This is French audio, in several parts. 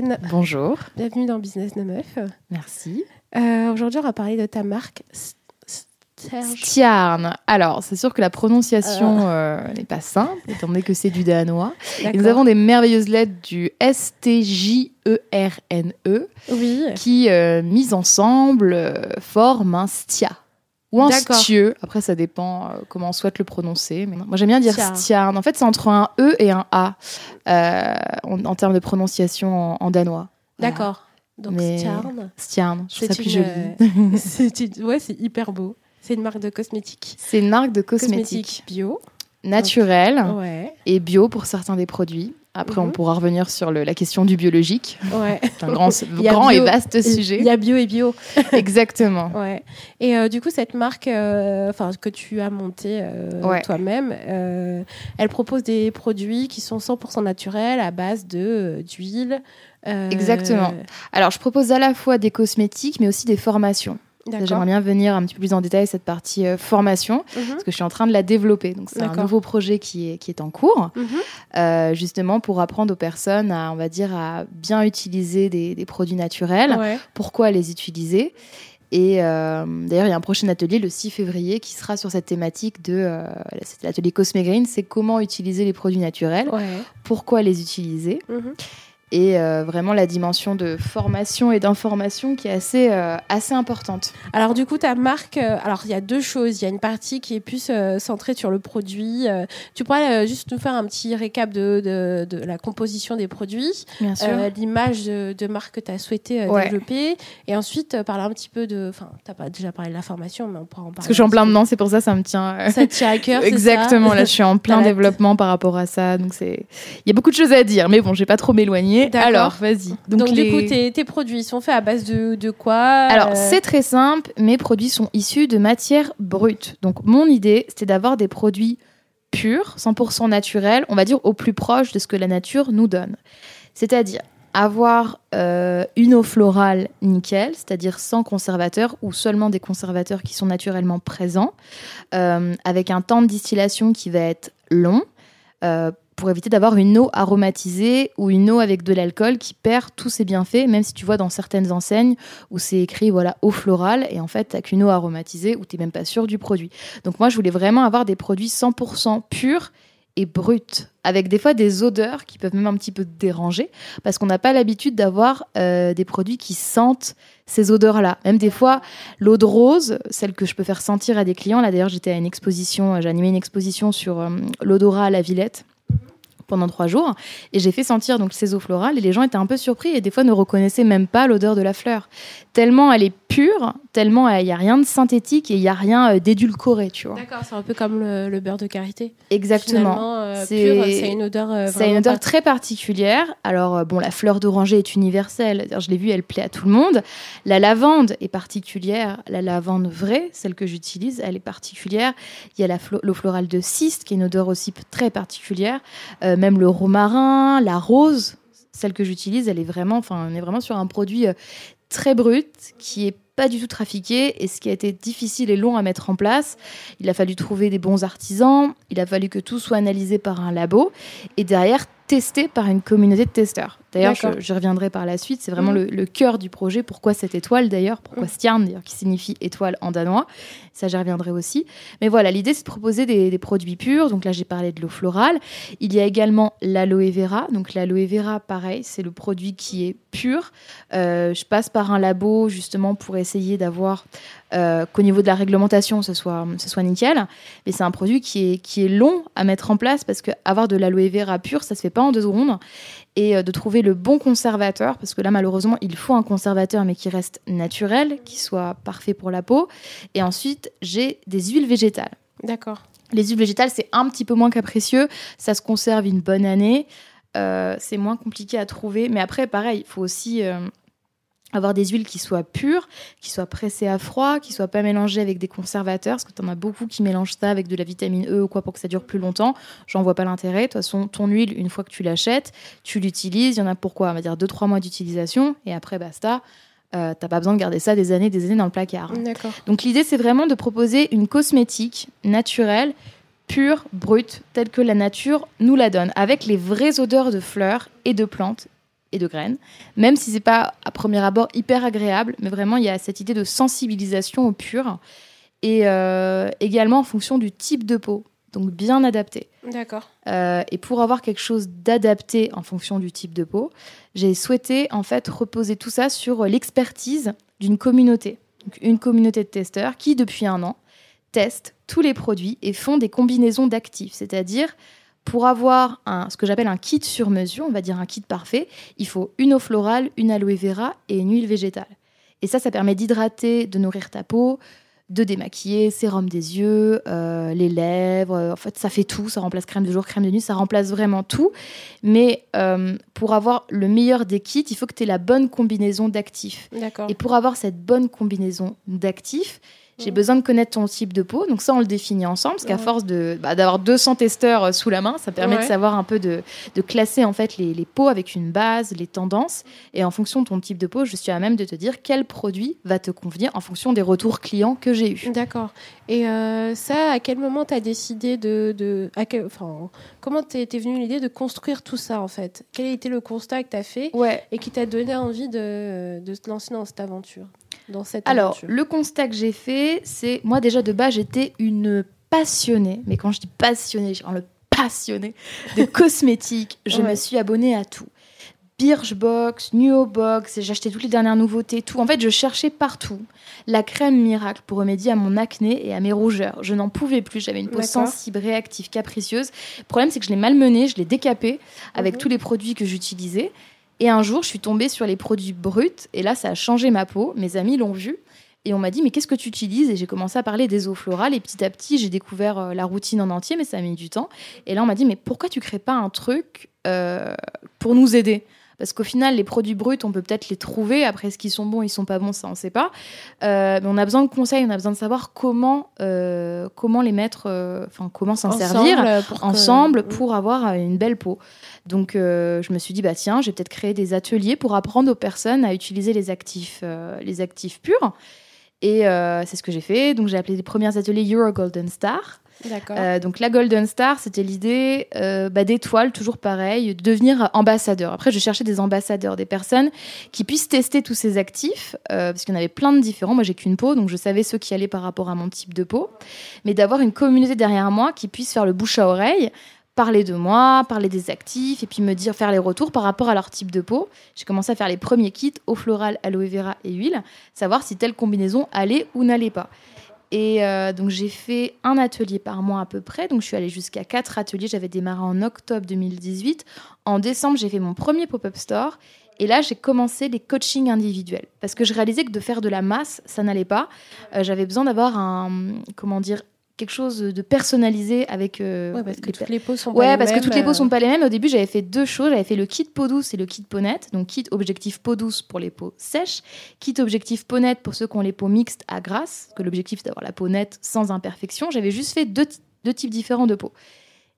Bonjour Lorraine. Bonjour. Bienvenue dans Business de Meuf. Merci. Euh, Aujourd'hui, on va parler de ta marque. Stiarn. Alors, c'est sûr que la prononciation euh, n'est pas simple, étant donné que c'est du danois. Et nous avons des merveilleuses lettres du S-T-J-E-R-N-E Oui. qui, euh, mises ensemble, euh, forment un stia. Ou un D'accord. stieux. Après, ça dépend euh, comment on souhaite le prononcer. Mais moi, j'aime bien dire Stiarn. En fait, c'est entre un E et un A euh, en, en termes de prononciation en, en danois. Voilà. D'accord. Donc Mais- Stiarn. Stiarn, je trouve ça plus une, joli. euh, c'est une- Ouais, c'est hyper beau. C'est une marque de cosmétiques. C'est une marque de cosmétiques bio. naturelle Ouais. et bio pour certains des produits. Après, on Mhm. pourra revenir sur le- la question du biologique. Ouais. C'est un grand, Il grand et vaste Il sujet. y a bio et bio. Exactement. Ouais. Et euh, du coup, cette marque, euh, que tu as montée euh, Ouais. toi-même, elle propose des produits qui sont 100% naturels à base d'huile. Exactement. Alors, je propose à la fois des cosmétiques, mais aussi des formations. J'aimerais bien venir un petit peu plus en détail cette partie euh, formation, Mhm. parce que je suis en train de la développer. Donc, c'est un nouveau projet qui est, qui est en cours, Mhm. euh, justement pour apprendre aux personnes à, on va dire, à bien utiliser des, des produits naturels. Ouais. pourquoi les utiliser. Et euh, d'ailleurs, il y a un prochain atelier le 6 février qui sera sur cette thématique de euh, l'atelier Cosme Green, c'est comment utiliser les produits naturels, Ouais. pourquoi les utiliser, Mhm. Et euh, vraiment la dimension de formation et d'information qui est assez euh, assez importante. Alors du coup, ta marque, euh, alors il y a deux choses. Il y a une partie qui est plus euh, centrée sur le produit. Euh, tu pourrais euh, juste nous faire un petit récap de, de, de la composition des produits, l'image de, de marque que tu as souhaité Ouais. développer, et ensuite euh, parler un petit peu de... Enfin, tu pas déjà parlé de la formation, mais on pourra en parler. Parce que je suis en plein dedans, c'est pour ça ça me tient. Ça tient à cœur, Exactement, ça là je suis en plein développement par rapport à ça, donc c'est il y a beaucoup de choses à dire, mais bon, je vais pas trop m'éloigner. Alors, vas-y. Donc, les- du coup, tes, tes produits sont faits à base de, de quoi Alors, euh, c'est très simple. Mes produits sont issus de matières brutes. Donc, mon idée, c'était d'avoir des produits purs, 100% naturels, on va dire au plus proche de ce que la nature nous donne. C'est-à-dire avoir euh, une eau florale nickel, c'est-à-dire sans conservateur ou seulement des conservateurs qui sont naturellement présents, euh, avec un temps de distillation qui va être long. euh, pour éviter d'avoir une eau aromatisée ou une eau avec de l'alcool qui perd tous ses bienfaits, même si tu vois dans certaines enseignes où c'est écrit voilà eau florale et en fait t'as qu'une eau aromatisée où t'es même pas sûr du produit. Donc moi je voulais vraiment avoir des produits 100% purs et bruts, avec des fois des odeurs qui peuvent même un petit peu déranger, parce qu'on n'a pas l'habitude d'avoir euh, des produits qui sentent ces odeurs-là. Même des fois, l'eau de rose, celle que je peux faire sentir à des clients, là d'ailleurs j'étais à une exposition, euh, animé une exposition sur euh, l'odorat à la Villette pendant trois jours et j'ai fait sentir donc ces eaux florales et les gens étaient un peu surpris et des fois ne reconnaissaient même pas l'odeur de la fleur tellement elle est pure tellement il y a rien de synthétique et il y a rien euh, d'édulcoré tu vois D'accord, c'est un peu comme le, le beurre de karité. exactement Finalement, euh, C'est- c'est une odeur. euh, vraiment une odeur pas- très particulière. Alors, euh, bon, la fleur d'oranger est universelle. Je l'ai vue, elle plaît à tout le monde. La lavande est particulière. La lavande vraie, celle que j'utilise, elle est particulière. Il y a l'eau florale de cyste, qui est une odeur aussi très particulière. Euh, même le romarin, la rose, celle que j'utilise, elle est vraiment, on est vraiment sur un produit euh, très brut, qui est pas du tout trafiqué et ce qui a été difficile et long à mettre en place. Il a fallu trouver des bons artisans, il a fallu que tout soit analysé par un labo et derrière testé par une communauté de testeurs. D'ailleurs, je, je reviendrai par la suite. C'est vraiment Mhm. le, le cœur du projet. Pourquoi cette étoile d'ailleurs? Pourquoi. Stjärn d'ailleurs, qui signifie étoile en danois? Ça, j'y reviendrai aussi. Mais voilà, l'idée, c'est de proposer des, des produits purs. Donc là, j'ai parlé de l'eau florale. Il y a également l'aloe vera. Donc l'aloe vera, pareil, c'est le produit qui est pur. Euh, je passe par un labo justement pour essayer d'avoir euh, qu'au niveau de la réglementation, ce soit, ce soit nickel. Mais c'est un produit qui est, qui est long à mettre en place parce que avoir de l'aloe vera pur, ça se fait pas en deux secondes. Et euh, de trouver le bon conservateur, parce que là, malheureusement, il faut un conservateur, mais qui reste naturel, qui soit parfait pour la peau. Et ensuite, j'ai des huiles végétales. D'accord. Les huiles végétales, c'est un petit peu moins capricieux. Ça se conserve une bonne année. Euh, c'est moins compliqué à trouver. Mais après, pareil, il faut aussi euh, avoir des huiles qui soient pures, qui soient pressées à froid, qui soient pas mélangées avec des conservateurs, parce que tu en as beaucoup qui mélangent ça avec de la vitamine E ou quoi pour que ça dure plus longtemps. J'en vois pas l'intérêt. De toute façon, ton huile, une fois que tu l'achètes, tu l'utilises. Il y en a pourquoi On va dire 2-3 mois d'utilisation et après, basta. Euh, T'as pas besoin de garder ça des années, des années dans le placard. Donc l'idée, c'est vraiment de proposer une cosmétique naturelle, pure, brute, telle que la nature nous la donne, avec les vraies odeurs de fleurs et de plantes et de graines, même si c'est pas à premier abord hyper agréable, mais vraiment il y a cette idée de sensibilisation au pur. Et euh, également en fonction du type de peau, donc bien adapté. D'accord. Euh, et pour avoir quelque chose d'adapté en fonction du type de peau, j'ai souhaité en fait reposer tout ça sur l'expertise d'une communauté, donc une communauté de testeurs qui depuis un an testent tous les produits et font des combinaisons d'actifs, c'est-à-dire pour avoir un, ce que j'appelle un kit sur mesure, on va dire un kit parfait, il faut une eau florale, une aloe vera et une huile végétale. Et ça, ça permet d'hydrater, de nourrir ta peau, de démaquiller, sérum des yeux, euh, les lèvres. euh, En fait, ça fait tout. Ça remplace crème de jour, crème de nuit. Ça remplace vraiment tout. Mais euh, pour avoir le meilleur des kits, il faut que tu aies la bonne combinaison d'actifs. Et pour avoir cette bonne combinaison d'actifs, j'ai besoin de connaître ton type de peau. Donc ça, on le définit ensemble, parce qu'à force de bah, d'avoir 200 testeurs euh, sous la main, ça permet de savoir un peu de, de classer en fait les, les peaux avec une base, les tendances. Et en fonction de ton type de peau, je suis à même de te dire quel produit va te convenir en fonction des retours clients que j'ai eus. D'accord. Et euh, ça, à quel moment tu as décidé de. de à quel- enfin, comment t'es t'es venue l'idée de construire tout ça, en fait? Quel a été le constat que tu as fait Ouais. et qui t'a donné envie de, de te lancer dans cette aventure? Dans cette Alors, aventure le constat que j'ai fait, c'est moi déjà de base, j'étais une passionnée, mais quand je dis passionnée, genre le passionnée de cosmétiques, je Ouais. me suis abonnée à tout. Birchbox, Nuobox, j'ai acheté toutes les dernières nouveautés, tout. En fait, je cherchais partout la crème miracle pour remédier à mon acné et à mes rougeurs. Je n'en pouvais plus, j'avais une peau sensible, réactive, capricieuse. Le problème, c'est que je l'ai malmenée, je l'ai décapée avec Mhm. tous les produits que j'utilisais. Et un jour, je suis tombée sur les produits bruts et là, ça a changé ma peau. Mes amis l'ont vu et on m'a dit mais qu'est-ce que tu utilises? Et j'ai commencé à parler des eaux florales et petit à petit, j'ai découvert euh, la routine en entier, mais ça a mis du temps. Et là, on m'a dit mais pourquoi tu crées pas un truc euh, pour nous aider? Parce qu'au final, les produits bruts, on peut peut-être les trouver. Après, est-ce qu'ils sont bons, ils sont pas bons, ça, on sait pas. Euh, mais on a besoin de conseils, on a besoin de savoir comment, euh, comment les mettre, euh, enfin, comment s'en servir Ensemble, pour que- pour avoir une belle peau. Donc je me suis dit bah tiens, j'ai peut-être créé des ateliers pour apprendre aux personnes à utiliser les actifs les actifs purs. Et euh, c'est ce que j'ai fait. Donc j'ai appelé les premiers ateliers Euro Golden Star. Euh, donc la Golden Star, c'était l'idée euh, bah, d'étoiles, toujours pareil, de devenir ambassadeur. Après, je cherchais des ambassadeurs, des personnes qui puissent tester tous ces actifs, euh, parce qu'il y en avait plein de différents. Moi, j'ai qu'une peau, donc je savais ceux qui allaient par rapport à mon type de peau. Mais d'avoir une communauté derrière moi qui puisse faire le bouche à oreille, parler de moi, parler des actifs, et puis me dire, faire les retours par rapport à leur type de peau. J'ai commencé à faire les premiers kits, eau florale, aloe vera et huile, savoir si telle combinaison allait ou n'allait pas. Et euh, donc j'ai fait un atelier par mois à peu près. Donc je suis allée jusqu'à quatre ateliers. J'avais démarré en octobre 2018. En décembre, j'ai fait mon premier pop-up store. Et là, j'ai commencé les coachings individuels. Parce que je réalisais que de faire de la masse, ça n'allait pas. Euh, J'avais besoin d'avoir un, comment dire, quelque chose de personnalisé avec euh, ouais, parce que les toutes les peaux sont pas Ouais, les parce que mêmes, toutes les peaux sont pas les mêmes. Au début, j'avais fait deux choses. J'avais fait le kit peau douce et le kit peau nette. Donc, kit objectif peau douce pour les peaux sèches, kit objectif peau nette pour ceux qui ont les peaux mixtes à grasse, parce que l'objectif c'est d'avoir la peau nette sans imperfection. J'avais juste fait deux, deux types différents de peau.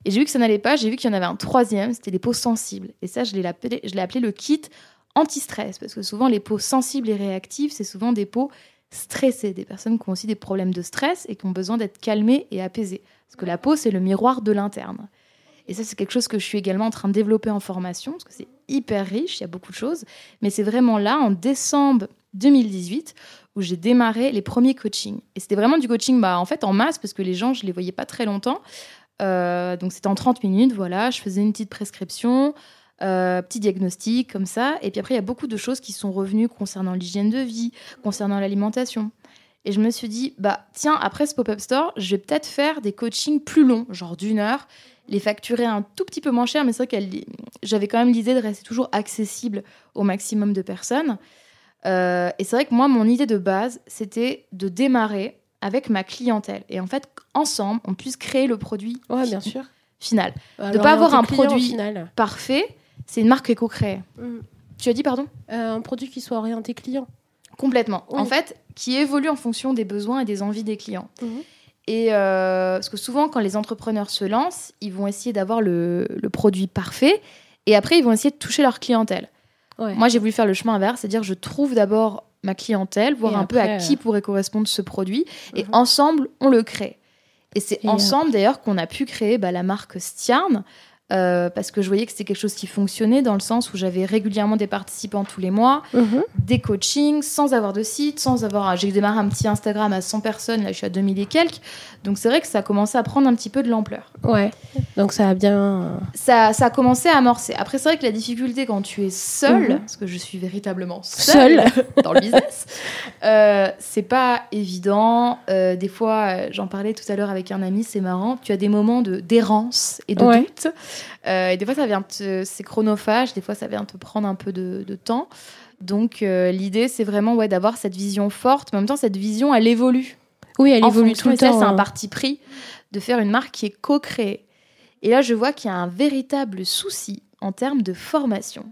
Et j'ai vu que ça n'allait pas. J'ai vu qu'il y en avait un troisième, c'était les peaux sensibles. Et ça, je l'ai appelé, je l'ai appelé le kit anti-stress, parce que souvent les peaux sensibles et réactives, c'est souvent des peaux stressées, des personnes qui ont aussi des problèmes de stress et qui ont besoin d'être calmées et apaisées. Parce que la peau, c'est le miroir de l'interne. Et ça, c'est quelque chose que je suis également en train de développer en formation, parce que c'est hyper riche, il y a beaucoup de choses. Mais c'est vraiment là, en décembre 2018, où j'ai démarré les premiers coachings. Et c'était vraiment du coaching bah, en fait en masse, parce que les gens, je les voyais pas très longtemps. Euh, donc c'était en 30 minutes, voilà, je faisais une petite prescription, euh, petit diagnostic comme ça. Et puis après, il y a beaucoup de choses qui sont revenues concernant l'hygiène de vie, concernant l'alimentation. Et je me suis dit, bah tiens, après ce pop-up store, je vais peut-être faire des coachings plus longs, genre d'une heure, les facturer un tout petit peu moins cher, mais c'est vrai que j'avais quand même l'idée de rester toujours accessible au maximum de personnes. Euh, et c'est vrai que moi, mon idée de base, c'était de démarrer avec ma clientèle. Et en fait, ensemble, on puisse créer le produit Ouais, bien sûr. final. Alors, pas avoir un produit- final. Parfait, c'est une marque éco-créée. Mm. Tu as dit pardon Euh, un produit qui soit orienté client. Complètement. Oui. En fait, qui évolue en fonction des besoins et des envies des clients. Mhm. Et euh, parce que souvent, quand les entrepreneurs se lancent, ils vont essayer d'avoir le, le produit parfait et après, ils vont essayer de toucher leur clientèle. Ouais. Moi, j'ai voulu faire le chemin inverse, c'est-à-dire je trouve d'abord ma clientèle, voir Et un peu à qui euh, pourrait correspondre ce produit et Mhm. ensemble, on le crée. Et c'est ensemble d'ailleurs qu'on a pu créer bah, la marque Stiarn. Euh, parce que je voyais que c'était quelque chose qui fonctionnait dans le sens où j'avais régulièrement des participants tous les mois, Mhm. des coachings sans avoir de site, sans avoir. J'ai démarré un petit Instagram à 100 personnes, là je suis à 2000 et quelques. Donc c'est vrai que ça a commencé à prendre un petit peu de l'ampleur. Ouais. Donc ça a bien. Ça, ça a commencé à amorcer. Après, c'est vrai que la difficulté quand tu es seul, Mhm. parce que je suis véritablement seule dans le business, euh, c'est pas évident. Euh, des fois, euh, j'en parlais tout à l'heure avec un ami, c'est marrant. Tu as des moments de d'errance et de Ouais. doute. Euh, et des fois, ça vient te, c'est chronophage. Des fois, ça vient te prendre un peu de, de temps. Donc, euh, l'idée, c'est vraiment ouais, d'avoir cette vision forte. Mais en même temps, cette vision, elle évolue. Oui, elle en évolue fonction, tout le et ça, temps. c'est un hein. parti pris de faire une marque qui est co-créée. Et là, je vois qu'il y a un véritable souci en termes de formation.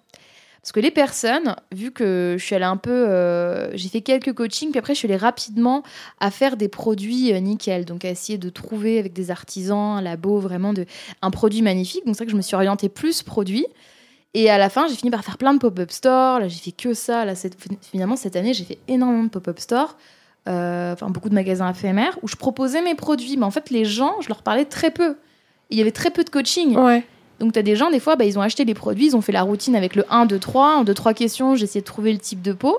Parce que les personnes, vu que je suis allée un peu. euh, j'ai fait quelques coachings, puis après, je suis allée rapidement à faire des produits euh, nickel. Donc, à essayer de trouver avec des artisans, un labo, vraiment de, un produit magnifique. Donc, c'est vrai que je me suis orientée plus produit. Et à la fin, j'ai fini par faire plein de pop-up stores. Là, j'ai fait que ça. Là, finalement, cette année, j'ai fait énormément de pop-up stores. Euh, enfin, beaucoup de magasins éphémères où je proposais mes produits. Mais en fait, les gens, je leur parlais très peu. Il y avait très peu de coaching. Ouais. Donc, tu as des gens, des fois, bah, ils ont acheté les produits, ils ont fait la routine avec le 1, 2, 3. En 2, 3 questions, j'ai essayé de trouver le type de peau.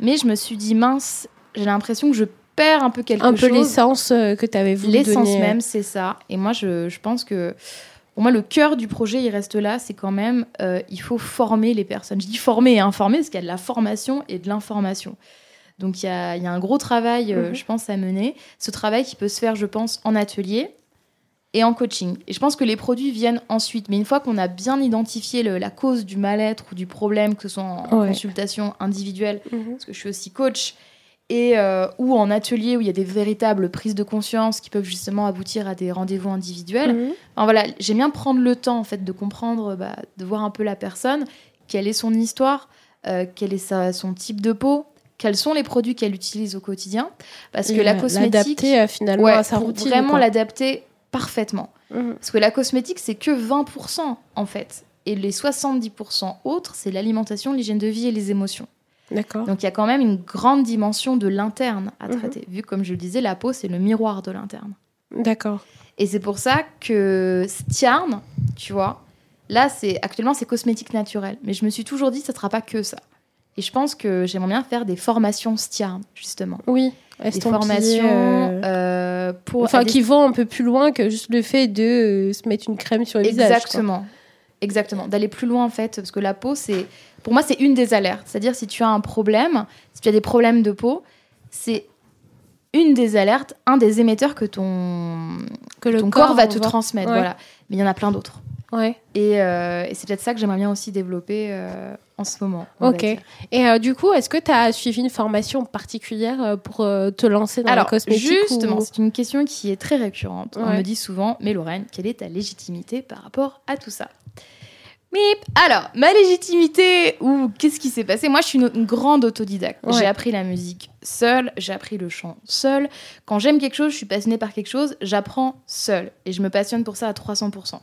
Mais je me suis dit, mince, j'ai l'impression que je perds un peu quelque Un peu chose. l'essence euh, que tu avais voulu L'essence donner. même, c'est ça. Et moi, je, je pense que pour moi, le cœur du projet, il reste là. C'est quand même, euh, il faut former les personnes. Je dis former et informer parce qu'il y a de la formation et de l'information. Donc, il y a, il y a un gros travail, euh, Mhm. je pense, à mener. Ce travail qui peut se faire, je pense, en atelier et en coaching. Et je pense que les produits viennent ensuite. Mais une fois qu'on a bien identifié le- la cause du mal-être ou du problème, que ce soit en Ouais. consultation individuelle, Mhm. parce que je suis aussi coach, et euh, ou en atelier où il y a des véritables prises de conscience qui peuvent justement aboutir à des rendez-vous individuels. Enfin, voilà, j'aime bien prendre le temps en fait de comprendre, bah, de voir un peu la personne, quelle est son histoire, euh, quel est sa- son type de peau, quels sont les produits qu'elle utilise au quotidien, parce que Et la la- cosmétique, L'adapter euh, finalement ouais, à sa routine. vraiment l'adapter parfaitement. Mhm. Parce que la cosmétique, c'est que 20% en fait. Et les 70% autres, c'est l'alimentation, l'hygiène de vie et les émotions. D'accord. Donc il y a quand même une grande dimension de l'interne à Mhm. traiter. Vu comme je le disais, la peau, c'est le miroir de l'interne. D'accord. Et c'est pour ça que Stiarn, tu vois, là, c'est actuellement, c'est cosmétique naturelle. Mais je me suis toujours dit, ça ne sera pas que ça. Et je pense que j'aimerais bien faire des formations Stiarn, justement. Oui. Des formations euh, euh, pour... Enfin, des- qui vont un peu plus loin que juste le fait de euh, se mettre une crème sur le visage. quoi. Exactement. Exactement. D'aller plus loin, en fait. Parce que la peau, c'est. Pour moi, c'est une des alertes. C'est-à-dire, si tu as un problème, si tu as des problèmes de peau, c'est une des alertes, un des émetteurs que ton, Que le ton corps, va te transmettre. Ouais. Voilà. Mais il y en a plein d'autres. Ouais. Et, euh, et c'est peut-être ça que j'aimerais bien aussi développer euh, en ce moment. Ok. Et euh, du coup, est-ce que tu as suivi une formation particulière pour te lancer dans Alors, la cosmétique justement, ou- c'est une question qui est très récurrente. On me dit souvent, mais Lorraine, quelle est ta légitimité par rapport à tout ça? Mip Alors, ma légitimité, ou qu'est-ce qui s'est passé? Moi, je suis une, une grande autodidacte. Ouais. J'ai appris la musique seule, j'ai appris le chant seule. Quand j'aime quelque chose, je suis passionnée par quelque chose, j'apprends seule. Et je me passionne pour ça à 300%.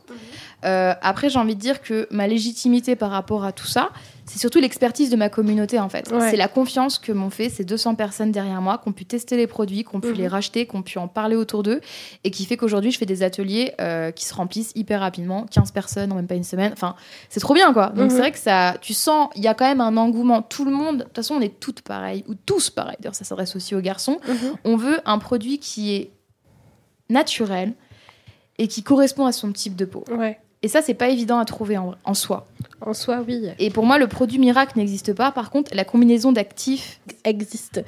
Euh, après, j'ai envie de dire que ma légitimité par rapport à tout ça, c'est surtout l'expertise de ma communauté en fait. Ouais. C'est la confiance que m'ont fait ces 200 personnes derrière moi, qui ont pu tester les produits, qui ont pu Mhm. les racheter, qui ont pu en parler autour d'eux, et qui fait qu'aujourd'hui je fais des ateliers euh, qui se remplissent hyper rapidement, 15 personnes en même pas une semaine. Enfin, c'est trop bien quoi. Donc Mhm. c'est vrai que ça, tu sens, il y a quand même un engouement. Tout le monde, de toute façon, on est toutes pareilles, ou tous pareils. D'ailleurs, ça s'adresse aussi aux garçons. Mhm. On veut un produit qui est naturel et qui correspond à son type de peau. Ouais. Et ça, c'est pas évident à trouver en, en soi. En soi, oui, Et pour moi, le produit miracle n'existe pas. Par contre, la combinaison d'actifs, existe.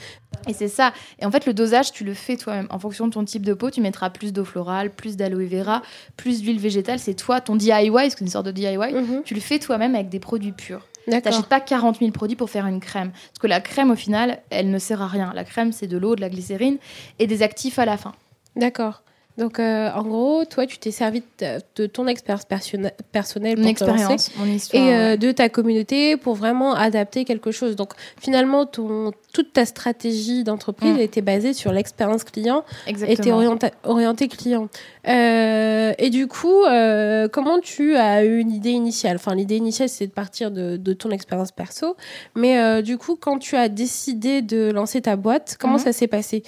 et c'est ça. Et en fait, le dosage, tu le fais toi-même. En fonction de ton type de peau, tu mettras plus d'eau florale, plus d'aloe vera, plus d'huile végétale. C'est toi, ton DIY, c'est une sorte de DIY. Mhm. Tu le fais toi-même avec des produits purs. T'achètes pas 40 000 produits pour faire une crème. Parce que la crème, au final, elle ne sert à rien. La crème, c'est de l'eau, de la glycérine et des actifs à la fin. D'accord. Donc, euh, en gros, toi, tu t'es servi de, de ton expérience perso- personnelle Mon expérience, mon histoire. et euh, ouais. de ta communauté pour vraiment adapter quelque chose. Donc, finalement, ton, toute ta stratégie d'entreprise Mm. était basée sur l'expérience client Exactement. était orientée orienté client. Euh, et du coup, euh, comment tu as eu une idée initiale? Enfin, l'idée initiale, c'est de partir de, de ton expérience perso. Mais euh, du coup, quand tu as décidé de lancer ta boîte, comment Mhm. ça s'est passé?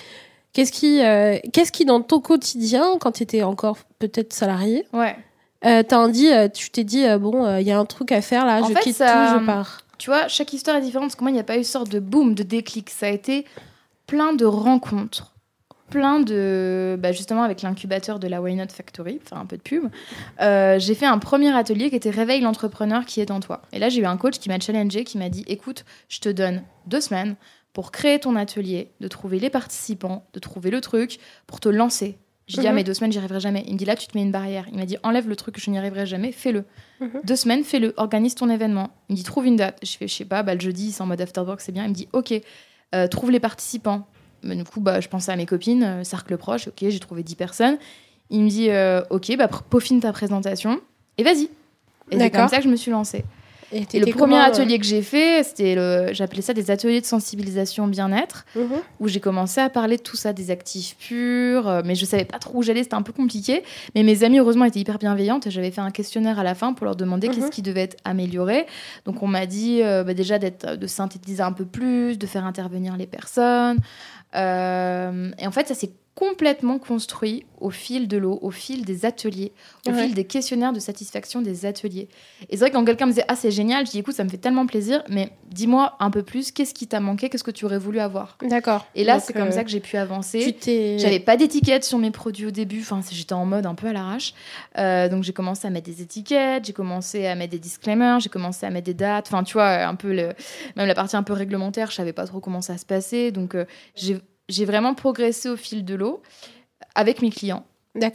Qu'est-ce qui, euh, qu'est-ce qui, dans ton quotidien, quand tu étais encore peut-être salarié, Ouais. euh, t'as dit, euh, tu t'es dit, bon, il y a un truc à faire là, En je fait, quitte ça- tout, je pars. Tu vois, chaque histoire est différente parce que moi, il n'y a pas eu sorte de boom, de déclic. Ça a été plein de rencontres, plein de. Bah, justement, avec l'incubateur de la Why Not Factory, enfin un peu de pub, j'ai fait un premier atelier qui était Réveille l'entrepreneur qui est en toi. Et là, j'ai eu un coach qui m'a challengé, qui m'a dit écoute, je te donne deux semaines pour créer ton atelier, de trouver les participants, de trouver le truc, pour te lancer. J'ai dit, ah, Mhm. mais deux semaines, j'y arriverai jamais. Il me dit, là, tu te mets une barrière. Il m'a dit, enlève le truc, je n'y arriverai jamais, fais-le. Mhm. Deux semaines, fais-le, organise ton événement. Il me dit, trouve une date. Je fais, je sais pas, bah, le jeudi, c'est en mode afterwork, c'est bien. Il me dit, ok, euh, trouve les participants. Du coup, bah, je pensais à mes copines, euh, cercle proche, ok, j'ai trouvé 10 personnes. Il me dit, euh, ok, bah, peaufine ta présentation et vas-y. Et c'est comme ça que je me suis lancée. Et, Et le premier comment, euh, atelier que j'ai fait, c'était le, j'appelais ça des ateliers de sensibilisation bien-être mhm. où j'ai commencé à parler de tout ça, des actifs purs, euh, mais je savais pas trop où j'allais, c'était un peu compliqué. Mais mes amies, heureusement, étaient hyper bienveillantes. et J'avais fait un questionnaire à la fin pour leur demander Mhm. qu'est-ce qui devait être amélioré. Donc on m'a dit euh, bah, déjà d'être, de synthétiser un peu plus, de faire intervenir les personnes. Euh, et en fait, ça s'est complètement construit au fil de l'eau, au fil des ateliers, au Ouais. fil des questionnaires de satisfaction des ateliers. Et c'est vrai que quand quelqu'un me disait ah c'est génial, je dis écoute ça me fait tellement plaisir, mais dis-moi un peu plus, qu'est-ce qui t'a manqué, qu'est-ce que tu aurais voulu avoir? D'accord. Et là c'est comme euh, ça que j'ai pu avancer. J'avais pas d'étiquette sur mes produits au début, enfin j'étais en mode un peu à l'arrache. Euh, donc j'ai commencé à mettre des étiquettes, j'ai commencé à mettre des disclaimers, j'ai commencé à mettre des dates, enfin tu vois, un peu le, même la partie un peu réglementaire, je savais pas trop comment ça se passait. Donc euh, j'ai j'ai vraiment progressé au fil de l'eau avec mes clients,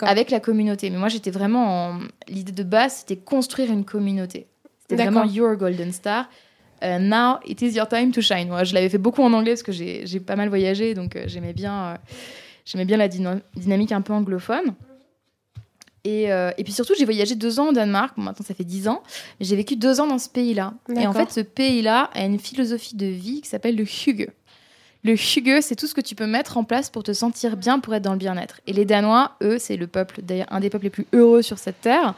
avec la communauté. Mais moi j'étais vraiment en... L'idée de base c'était construire une communauté. C'était vraiment your golden star. Euh, now it is your time to shine. Moi, je l'avais fait beaucoup en anglais parce que j'ai pas mal voyagé, donc euh, j'aimais bien, euh, j'aimais bien la dyna- dynamique un peu anglophone. Et, euh, et puis surtout, j'ai voyagé deux ans au Danemark. Bon, maintenant, ça fait dix ans. J'ai vécu deux ans dans ce pays-là. Et en fait, ce pays-là a une philosophie de vie qui s'appelle le Hygge. Le Hygge, c'est tout ce que tu peux mettre en place pour te sentir bien, pour être dans le bien-être. Et les Danois, eux, c'est le peuple, d'ailleurs, un des peuples les plus heureux sur cette terre,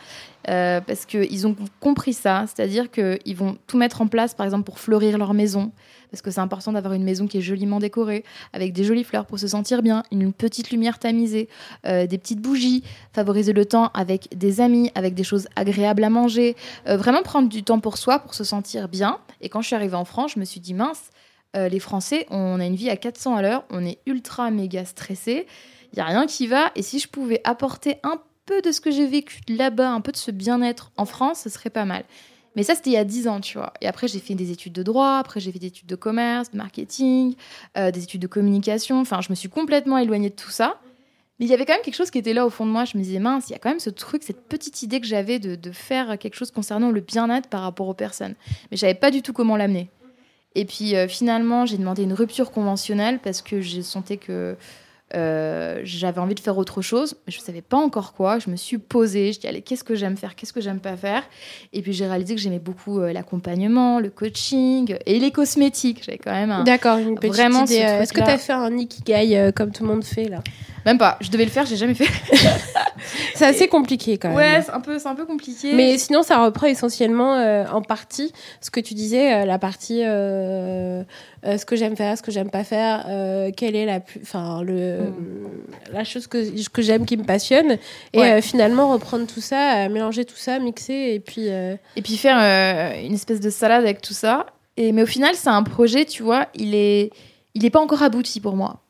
euh, parce qu'ils ont compris ça. C'est-à-dire qu'ils vont tout mettre en place, par exemple, pour fleurir leur maison, parce que c'est important d'avoir une maison qui est joliment décorée, avec des jolies fleurs pour se sentir bien, une petite lumière tamisée, euh, des petites bougies, favoriser le temps avec des amis, avec des choses agréables à manger, euh, vraiment prendre du temps pour soi, pour se sentir bien. Et quand je suis arrivée en France, je me suis dit, mince, euh, les Français, on a une vie à 400 à l'heure, on est ultra méga stressé, il n'y a rien qui va, et si je pouvais apporter un peu de ce que j'ai vécu là-bas, un peu de ce bien-être en France, ce serait pas mal. Mais ça, c'était il y a 10 ans, tu vois. Et après, j'ai fait des études de droit, après, j'ai fait des études de commerce, de marketing, euh, des études de communication. Enfin, je me suis complètement éloignée de tout ça. Mais il y avait quand même quelque chose qui était là au fond de moi. Je me disais, mince, il y a quand même ce truc, cette petite idée que j'avais de, de faire quelque chose concernant le bien-être par rapport aux personnes. Mais je savais pas du tout comment l'amener. Et puis euh, finalement, j'ai demandé une rupture conventionnelle parce que j'ai senti que euh, j'avais envie de faire autre chose, mais je ne savais pas encore quoi. Je me suis posée, je dis allez, qu'est-ce que j'aime faire, qu'est-ce que j'aime pas faire? Et puis j'ai réalisé que j'aimais beaucoup euh, l'accompagnement, le coaching et les cosmétiques. J'avais quand même un... D'accord, une petite Vraiment, idée. euh, Est-ce que tu as fait un ikigai euh, comme tout le monde fait là? Même pas, je devais le faire, j'ai jamais fait. C'est assez compliqué quand même. Ouais, c'est un peu, c'est un peu compliqué. Mais sinon, ça reprend essentiellement euh, en partie ce que tu disais, euh, la partie euh, ce que j'aime faire, ce que j'aime pas faire, euh, quelle est la plus, enfin le la chose que que j'aime qui me passionne, et Ouais. euh, finalement reprendre tout ça, mélanger tout ça, mixer, et puis Et puis faire une espèce de salade avec tout ça. Et, mais au final, c'est un projet, tu vois, il est, il est pas encore abouti pour moi.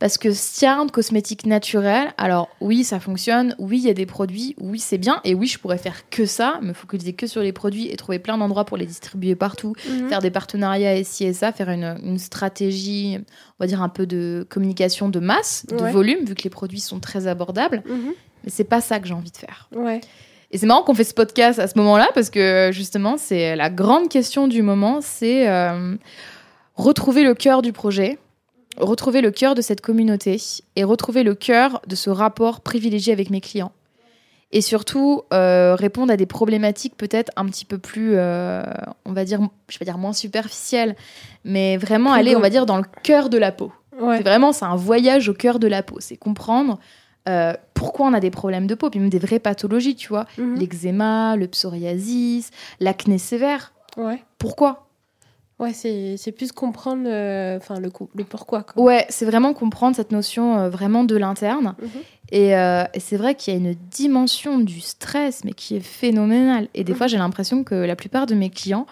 Parce que Stiarn, cosmétique naturelle, alors oui, ça fonctionne, oui, il y a des produits, oui, c'est bien, et oui, je pourrais faire que ça, me focaliser que sur les produits et trouver plein d'endroits pour les distribuer partout, faire des partenariats et ci et ça, faire une, une stratégie, on va dire un peu de communication de masse, de Ouais. volume, vu que les produits sont très abordables, Mhm. mais c'est pas ça que j'ai envie de faire. ouais, Et c'est marrant qu'on fait ce podcast à ce moment-là parce que justement, c'est la grande question du moment, c'est euh, retrouver le cœur du projet, retrouver le cœur de cette communauté et retrouver le cœur de ce rapport privilégié avec mes clients. Et surtout, euh, répondre à des problématiques peut-être un petit peu plus, euh, on va dire, je vais dire moins superficielles, mais vraiment aller, on va dire, dans le cœur de la peau. ouais, C'est vraiment, c'est un voyage au cœur de la peau. C'est comprendre euh, pourquoi on a des problèmes de peau, puis même des vraies pathologies, tu vois. Mhm. L'eczéma, le psoriasis, l'acné sévère. ouais, Pourquoi? Ouais, c'est plus comprendre euh, le, pourquoi. Quoi. Ouais, c'est vraiment comprendre cette notion euh, vraiment de l'interne. Mhm. Et, euh, et c'est vrai qu'il y a une dimension du stress, mais qui est phénoménale. Et des Mhm. fois, j'ai l'impression que la plupart de mes clients,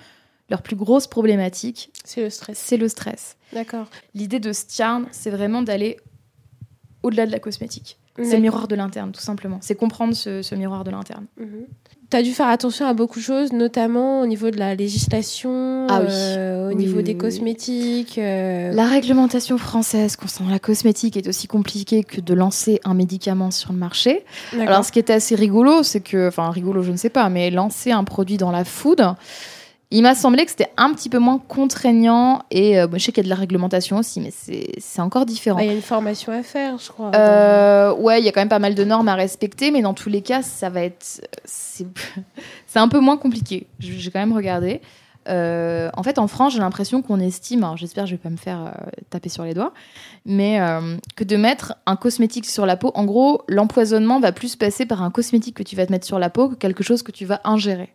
leur plus grosse problématique, C'est le stress. c'est le stress. D'accord. L'idée de Stjarn, c'est vraiment d'aller au-delà de la cosmétique. C'est le miroir de l'interne, tout simplement. C'est comprendre ce, ce miroir de l'interne. Tu as dû faire attention à beaucoup de choses, notamment au niveau de la législation, Ah oui. euh, au Oui, niveau oui, des oui. cosmétiques. euh, La réglementation française concernant la cosmétique est aussi compliquée que de lancer un médicament sur le marché. Alors, ce qui était assez rigolo, c'est que, enfin, rigolo, je ne sais pas, mais lancer un produit dans la food, il m'a semblé que c'était un petit peu moins contraignant. Et euh, bon, je sais qu'il y a de la réglementation aussi, mais c'est encore différent. Il y a une formation à faire, je crois. Euh, ouais, il y a quand même pas mal de normes à respecter, mais dans tous les cas, ça va être. C'est un peu moins compliqué. J'ai quand même regardé. Euh, en fait, en France, j'ai l'impression qu'on estime, alors j'espère que je vais pas me faire euh, taper sur les doigts, mais que de mettre un cosmétique sur la peau, en gros, l'empoisonnement va plus passer par un cosmétique que tu vas te mettre sur la peau que quelque chose que tu vas ingérer.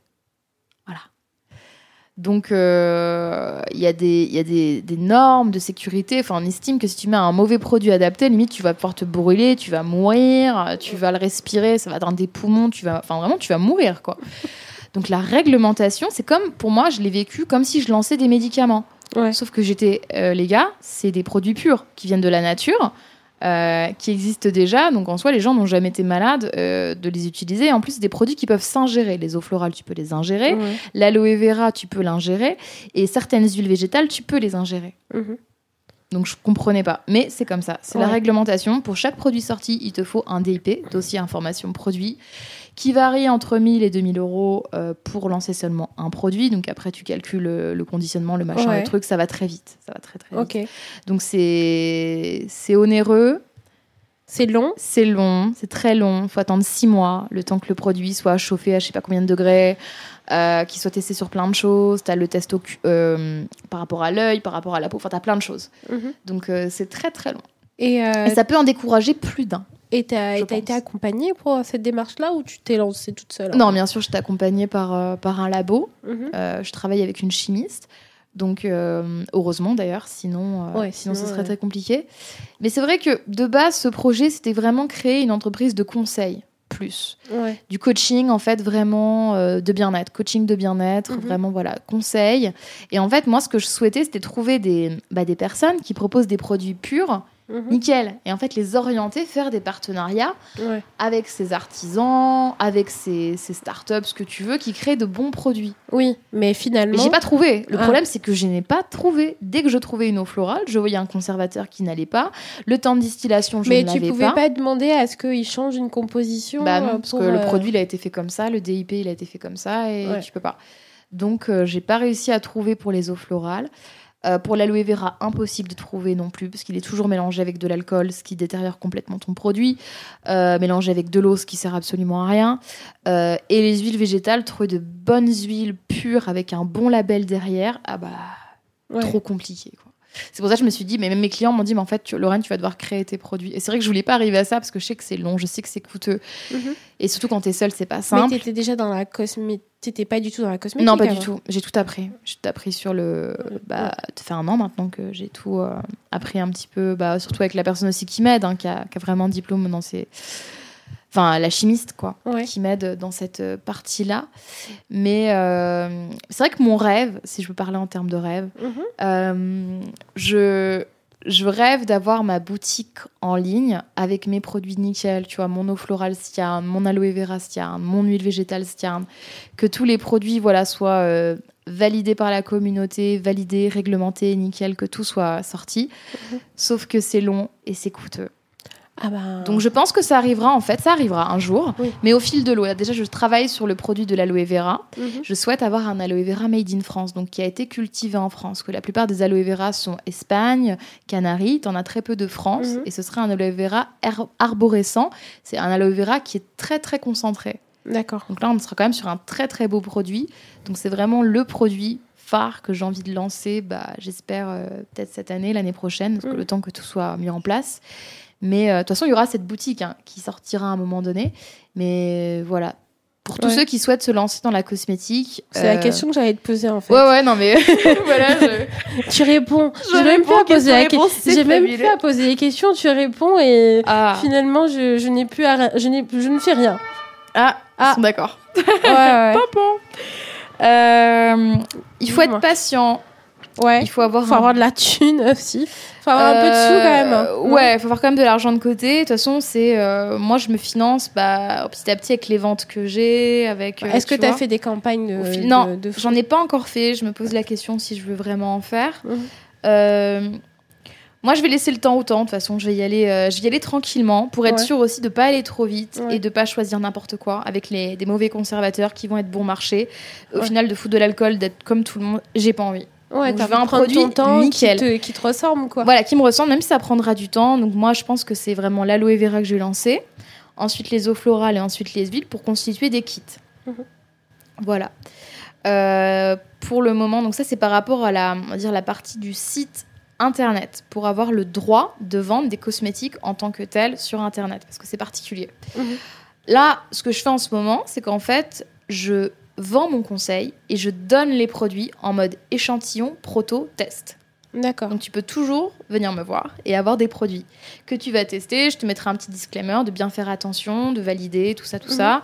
Donc, euh, il y a, des, y a des, des normes de sécurité. Enfin, on estime que si tu mets un mauvais produit adapté, limite, tu vas pouvoir te brûler, tu vas mourir, tu vas le respirer, ça va atteindre des poumons, tu vas, enfin, vraiment, tu vas mourir, quoi. Donc, la réglementation, c'est comme, pour moi, je l'ai vécu comme si je lançais des médicaments. Ouais. Sauf que j'étais, euh, les gars, c'est des produits purs qui viennent de la nature. Euh, qui existent déjà, donc en soi les gens n'ont jamais été malades euh, de les utiliser. En plus, c'est des produits qui peuvent s'ingérer. Les eaux florales, tu peux les ingérer. L'aloe vera, tu peux l'ingérer. Et certaines huiles végétales, tu peux les ingérer. Mhm. Donc je comprenais pas. Mais c'est comme ça. C'est la réglementation. Pour chaque produit sorti, il te faut un DIP, dossier information produit, qui varie entre 1000 et 2000 euros euh, pour lancer seulement un produit. Donc après, tu calcules le, le conditionnement, le machin, Ouais. le truc. Ça va très vite. Ça va très très vite. Donc c'est onéreux. C'est long. C'est long, c'est très long. Il faut attendre six mois, le temps que le produit soit chauffé à je sais pas combien de degrés, euh, qu'il soit testé sur plein de choses. Tu as le test au euh, par rapport à l'œil, par rapport à la peau. Enfin, tu as plein de choses. Mhm. Donc, c'est très très long. Et euh, Et ça peut en décourager plus d'un. Et et t'as été accompagnée pour cette démarche-là ou tu t'es lancée toute seule Non, bien sûr, je t'ai accompagnée par, euh, par un labo. Mhm. Euh, je travaille avec une chimiste. Donc, euh, heureusement d'ailleurs, sinon, euh, Ouais, sinon, ce serait ouais. très compliqué. Mais c'est vrai que de base, ce projet, c'était vraiment créer une entreprise de conseil plus. Ouais. du coaching en fait vraiment euh, de bien-être coaching de bien-être Mhm. vraiment voilà conseil et en fait moi ce que je souhaitais c'était trouver des, bah, des personnes qui proposent des produits purs Mhm. nickel et en fait les orienter faire des partenariats Ouais. avec ces artisans avec ces, ces startups ce que tu veux qui créent de bons produits Oui, mais finalement. mais j'ai pas trouvé le Ah. problème c'est que je n'ai pas trouvé dès que je trouvais une eau florale je voyais un conservateur qui n'allait pas le temps de distillation je mais ne tu l'avais pouvais pas, demander à ce qu'ils changent une composition Bah euh, parce que le euh, produit il a été fait comme ça, le DIP il a été fait comme ça et Ouais. tu peux pas. Donc euh, j'ai pas réussi à trouver pour les eaux florales. Euh, pour l'aloe vera, impossible de trouver non plus, parce qu'il est toujours mélangé avec de l'alcool, ce qui détériore complètement ton produit. Euh, mélangé avec de l'eau, ce qui sert absolument à rien. Euh, et les huiles végétales, trouver de bonnes huiles pures avec un bon label derrière, ah bah, ouais. trop compliqué. Quoi. C'est pour ça que je me suis dit, mais même mes clients m'ont dit, mais en fait, tu- Lorraine, tu vas devoir créer tes produits. Et c'est vrai que je voulais pas arriver à ça, parce que je sais que c'est long, je sais que c'est coûteux. Mhm. Et surtout quand t'es seule, c'est pas Mais simple. t'étais déjà dans la cosmétique. T'étais pas du tout dans la cosmétique. Non, pas du tout. J'ai tout appris. J'ai tout appris sur le. Bah, ça fait un an maintenant que j'ai tout euh, appris un petit peu, bah, surtout avec la personne aussi qui m'aide, hein, qui, a, qui a vraiment un diplôme dans ces. Enfin, la chimiste, quoi, Ouais. qui m'aide dans cette euh, partie-là. Mais euh, c'est vrai que mon rêve, si je veux parler en termes de rêve, Mhm. euh, je, je rêve d'avoir ma boutique en ligne avec mes produits nickel, tu vois, mon eau florale Stiarn, mon aloe vera Stiarn, mon huile végétale Stiarn, que tous les produits voilà, soient euh, validés par la communauté, validés, réglementés, nickel, que tout soit sorti. Mhm. Sauf que c'est long et c'est coûteux. Ah bah. Donc je pense que ça arrivera en fait, ça arrivera un jour, Oui. mais au fil de l'eau. Déjà, je travaille sur le produit de l'aloe vera. Mhm. Je souhaite avoir un aloe vera made in France, donc qui a été cultivé en France. Que la plupart des aloe vera sont Espagne, Canaries. T'en as très peu de France, Mhm. et ce serait un aloe vera ar- arborescent. C'est un aloe vera qui est très très concentré. D'accord. Donc là, on sera quand même sur un très très beau produit. Donc c'est vraiment le produit phare que j'ai envie de lancer. Bah, j'espère euh, peut-être cette année, l'année prochaine, parce que Mhm. le temps que tout soit mis en place. Mais euh, de toute façon, il y aura cette boutique hein, qui sortira à un moment donné. Mais euh, voilà, pour tous Ouais. ceux qui souhaitent se lancer dans la cosmétique. C'est la euh, question que j'allais te poser en fait. Ouais, ouais, non, mais voilà. je- Tu réponds. Je J'ai même plus poser la c'est J'ai même plus à poser les questions. Tu réponds et Ah, finalement je, je n'ai plus à, je n'ai je ne fais rien. ah, Ah. ils sont d'accord. Ouais ouais. Euh, il faut être patient. Ouais. Il faut avoir, Faut un- avoir de la thune aussi. Faut avoir un peu de sous quand même. Euh, Ouais, il faut avoir quand même de l'argent de côté. De toute façon, c'est euh, moi je me finance bah, petit à petit avec les ventes que j'ai, avec. euh, Est-ce que tu as fait des campagnes de, fil- de- non, de J'en ai pas encore fait. Je me pose la question si je veux vraiment en faire. Mhm. Moi, je vais laisser le temps au temps. De toute façon, je vais y aller, euh, je vais y aller tranquillement pour être Ouais. sûre aussi de pas aller trop vite Ouais. et de pas choisir n'importe quoi avec les, des mauvais conservateurs qui vont être bon marché. Au Ouais. final, de foutre de l'alcool, d'être comme tout le monde, j'ai pas envie. Ouais, t'as un produit ton temps nickel. Qui, te, qui te ressemble quoi. Voilà, qui me ressemble, même si ça prendra du temps. Donc moi, je pense que c'est vraiment l'aloe vera que je vais lancer. Ensuite, les eaux florales et ensuite les huiles pour constituer des kits. Mhm. Voilà. Euh, pour le moment, donc ça c'est par rapport à la, on va dire la partie du site internet pour avoir le droit de vendre des cosmétiques en tant que tel sur internet parce que c'est particulier. Mhm. Là, ce que je fais en ce moment, c'est qu'en fait, je vends mon conseil et je donne les produits en mode échantillon, proto, test. D'accord. Donc tu peux toujours venir me voir et avoir des produits que tu vas tester. Je te mettrai un petit disclaimer de bien faire attention, de valider, tout ça, tout Mhm. ça.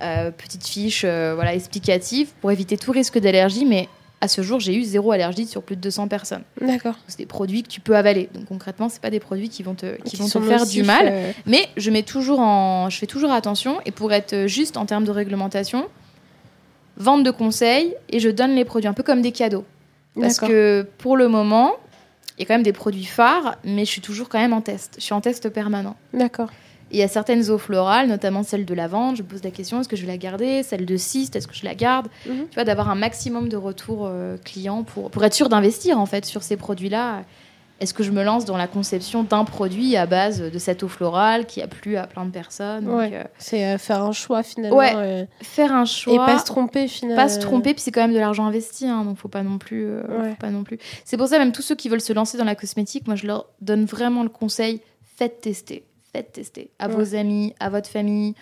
Euh, petite fiche euh, voilà, explicative pour éviter tout risque d'allergie. Mais à ce jour, j'ai eu zéro allergie sur plus de 200 personnes. D'accord. C'est des produits que tu peux avaler. Donc concrètement, c'est pas des produits qui vont te, qui vont te faire nocifs, du mal. euh, Mais je mets toujours en, je fais toujours attention et pour être juste en termes de réglementation, vente de conseils et je donne les produits un peu comme des cadeaux. Parce que pour le moment, il y a quand même des produits phares, mais je suis toujours quand même en test. Je suis en test permanent. D'accord. Il y a certaines eaux florales, notamment celle de lavande, je me pose la question est-ce que je vais la garder? Celle de cyste, est-ce que je la garde? Mhm. Tu vois, d'avoir un maximum de retours euh, clients pour, pour être sûr d'investir en fait sur ces produits-là. Est-ce que je me lance dans la conception d'un produit à base de cette eau florale qui a plu à plein de personnes Ouais. euh, C'est euh, faire un choix finalement. Ouais, euh, Faire un choix et pas se tromper finalement. pas se tromper puis c'est quand même de l'argent investi hein, donc faut pas non plus euh, Ouais. faut pas non plus c'est pour ça même tous ceux qui veulent se lancer dans la cosmétique moi je leur donne vraiment le conseil faites tester faites tester à Ouais. vos amis à votre famille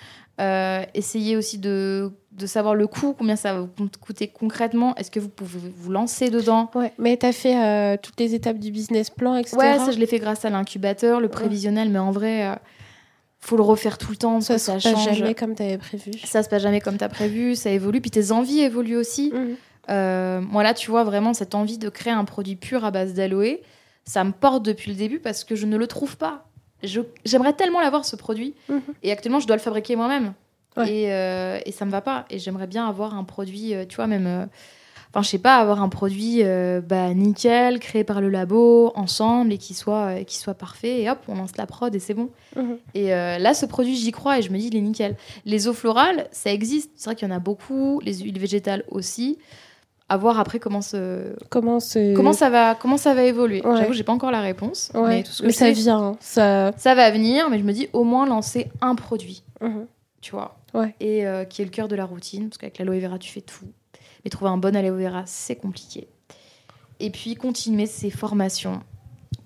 essayez aussi de, de savoir le coût combien ça va vous coûter concrètement est-ce que vous pouvez vous lancer dedans? Ouais, mais t'as fait euh, toutes les étapes du business plan, etc. ouais ça je l'ai fait grâce à l'incubateur le prévisionnel mais en vrai euh, faut le refaire tout le temps ça parce se que passe ça change jamais comme t'avais prévu. ça se passe jamais comme t'as prévu ça évolue puis tes envies évoluent aussi Mhm. euh, moi là, tu vois vraiment cette envie de créer un produit pur à base d'aloe, ça me porte depuis le début parce que je ne le trouve pas. J'aimerais tellement l'avoir ce produit Mhm. et actuellement je dois le fabriquer moi-même Ouais. et, euh, et ça me va pas. Et j'aimerais bien avoir un produit, euh, tu vois même, euh, enfin je sais pas, avoir un produit euh, bah, nickel créé par le labo ensemble et qui soit qui soit parfait et hop on lance la prod et c'est bon. Mhm. Et euh, là, ce produit, j'y crois et je me dis, il est nickel. Les eaux florales, ça existe. C'est vrai qu'il y en a beaucoup. Les huiles végétales aussi. À voir après comment. Comment, comment, ça, va, comment ça va évoluer. Ouais. J'avoue, j'ai pas encore la réponse. Ouais. Mais tout ce que mais ça sais, vient. hein. Ça. ça va venir. Mais je me dis, au moins lancer un produit, Mhm. tu vois. Ouais. Et euh, qui est le cœur de la routine. Parce qu'avec l'aloe vera, tu fais tout. Mais trouver un bon aloe vera, c'est compliqué. Et puis continuer ces formations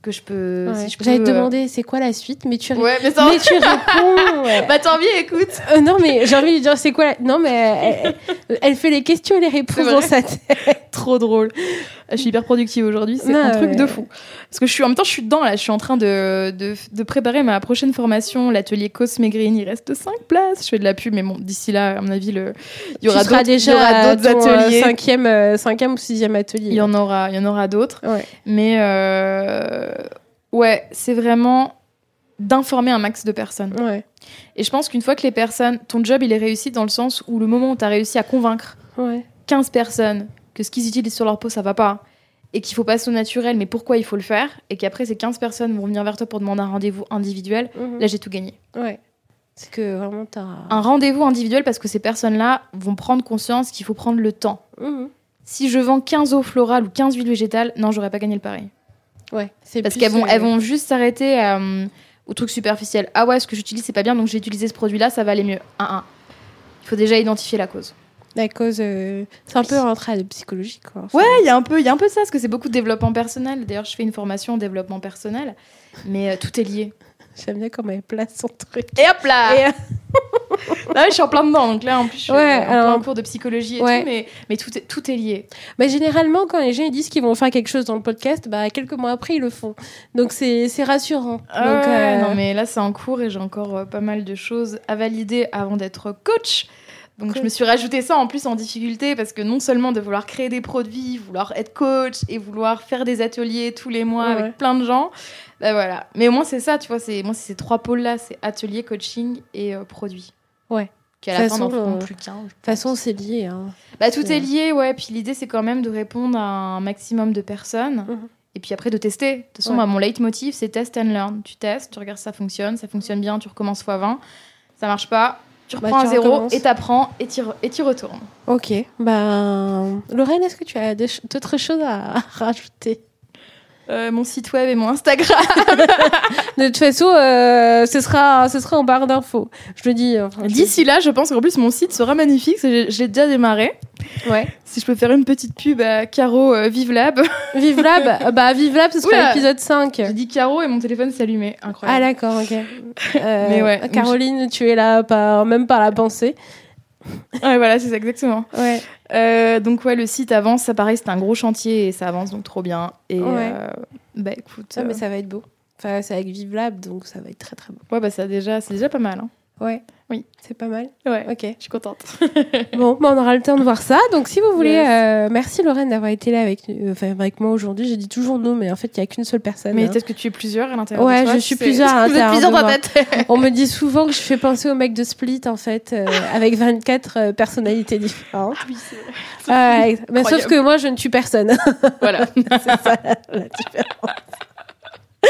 que je peux. Ouais. Si je peux J'allais te euh, demander c'est quoi la suite, mais tu, Ouais, mais ça. mais tu réponds. ouais. Bah tant mieux, écoute. Euh, non, mais j'ai envie de lui dire c'est quoi la... Non, mais elle, elle- fait les questions et les réponses dans sa tête. trop drôle. Je suis hyper productive aujourd'hui, c'est un truc ouais. de fou. Parce que je suis en même temps, je suis dedans là, je suis en train de, de, de préparer ma prochaine formation, l'atelier Cosme Green. Il reste 5 places. Je fais de la pub, mais bon, d'ici là, à mon avis, le... il y aura d'autres euh, ateliers. cinquième, euh, cinquième ou sixième atelier. Il y en aura, il y en aura d'autres. Ouais. Mais euh, ouais, c'est vraiment d'informer un max de personnes. Ouais. Et je pense qu'une fois que les personnes, ton job il est réussi dans le sens où le moment où tu as réussi à convaincre Ouais. 15 personnes que ce qu'ils utilisent sur leur peau, ça va pas, et qu'il faut passer au naturel, mais pourquoi il faut le faire, et qu'après ces 15 personnes vont venir vers toi pour demander un rendez-vous individuel, Mhm. là j'ai tout gagné. Ouais. C'est que vraiment t'as. Un rendez-vous individuel parce que ces personnes-là vont prendre conscience qu'il faut prendre le temps. Mhm. Si je vends 15 eaux florales ou 15 huiles végétales, non, j'aurais pas gagné le pari. Ouais. C'est Parce qu'elles vont, elles vont juste s'arrêter euh, au truc superficiel. Ah ouais, ce que j'utilise c'est pas bien, donc j'ai utilisé ce produit-là, ça va aller mieux. Un, un. Il faut déjà identifier la cause. La cause. euh, C'est un peu un trait de psychologie, quoi. Enfin, Ouais, il y a un peu, il y a un peu ça, parce que c'est beaucoup de développement personnel. D'ailleurs, je fais une formation en développement personnel, mais euh, tout est lié. J'aime bien comment elle place son truc. Et hop là Et, euh, Là, je suis en plein dedans, donc là, en plus, je suis Ouais, en alors- plein cours de psychologie et Ouais. tout, mais, mais tout, est, tout est lié. Mais généralement, quand les gens ils disent qu'ils vont faire quelque chose dans le podcast, bah, quelques mois après, ils le font. Donc, c'est rassurant. Ah Donc, ouais, non, mais là, c'est en cours et j'ai encore pas mal de choses à valider avant d'être coach. Donc, Cool. je me suis rajouté ça en plus en difficulté parce que non seulement de vouloir créer des produits, vouloir être coach et vouloir faire des ateliers tous les mois Ouais. avec plein de gens, bah voilà. Mais au moins, c'est ça, tu vois, c'est moi, c'est ces trois pôles-là c'est atelier, coaching et euh, produit. Ouais. Qui à la fin n'en euh, plus qu'un. De toute façon, c'est lié. hein. Bah, tout est lié, ouais. Puis l'idée, c'est quand même de répondre à un maximum de personnes. Mhm. Et puis après, de tester. De toute façon, Ouais. mon leitmotiv, c'est test and learn. Tu testes, tu regardes si ça fonctionne. Ça fonctionne bien, tu recommences x 20. Ça marche pas, tu Bah, reprends tu à zéro et t'apprends et tu et tu retournes. Ok. Ben, Lorraine, est-ce que tu as d'autres choses à rajouter? Euh, mon site web et mon Instagram. De toute façon, euh, ce, sera, ce sera en barre d'infos. Je le dis. enfin, je le D'ici là, je pense qu'en plus, mon site sera magnifique. que j'ai- J'ai déjà démarré. Ouais. Si je peux faire une petite pub à Caro euh, Vive Lab. Vive Lab, euh, bah Vive Lab, ce sera l'épisode 5. J'ai dit Caro et mon téléphone s'est allumé. Ah Incroyable. d'accord, ok. Euh, Mais ouais, Caroline, tu es là par, même par la pensée. ouais, voilà, c'est ça exactement. Ouais. Euh, donc ouais, le site avance, ça pareil, c'est un gros chantier et ça avance donc trop bien. Et Ouais. euh, bah écoute, Ah, mais ça va être beau. Enfin, c'est avec Vive Lab, donc ça va être très très beau. ouais bah ça déjà, c'est déjà pas mal. Hein. Ouais. Oui. C'est pas mal. Ouais, Ok. je suis contente. Bon, bah, on aura le temps de voir ça. Donc, si vous voulez, Yes. euh, merci Lorraine d'avoir été là avec, euh, enfin, avec moi aujourd'hui. J'ai dit toujours nous, mais en fait, il n'y a qu'une seule personne. Mais hein. peut-être que tu es plusieurs à l'intérieur. Ouais, de toi, je suis plusieurs à Vous êtes l'intérieur plusieurs de moi. On me dit souvent que je fais penser au mec de Split, en fait, euh, avec 24 euh, personnalités différentes. Oui, c'est vrai. Ouais, mais sauf que moi, je ne tue personne. Voilà. C'est ça la différence.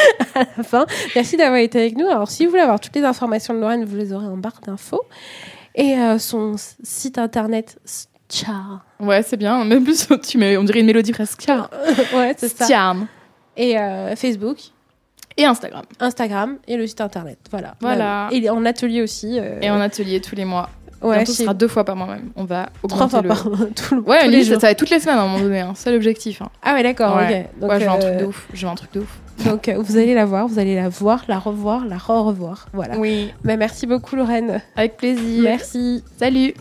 à la fin. Merci d'avoir été avec nous. Alors, si vous voulez avoir toutes les informations de Lorraine, vous les aurez en barre d'infos. Et euh, son site internet, Ciao. Ouais, c'est bien. Même plus, tu mets, on dirait une mélodie presque. Ciao. ouais, c'est ça. Stiam. Et euh, Facebook, Et Instagram. Instagram et le site internet. Voilà. Voilà. Et en atelier aussi. euh, Et en atelier tous les mois. ouais, Bientôt, ce sera deux fois par mois même. On va trois augmenter fois le... par tout le- Ouais, tous les jours. ça va être toutes les semaines à un moment donné. Hein. C'est l'objectif. Hein. Ah ouais, d'accord. Ouais. ok. Donc, ouais, je veux un truc de ouf. Je veux un truc de ouf. Donc euh, vous allez la voir, vous allez la voir, la revoir, la re-revoir. Voilà. Oui. Mais merci beaucoup Lorraine. Avec plaisir. Merci. Salut.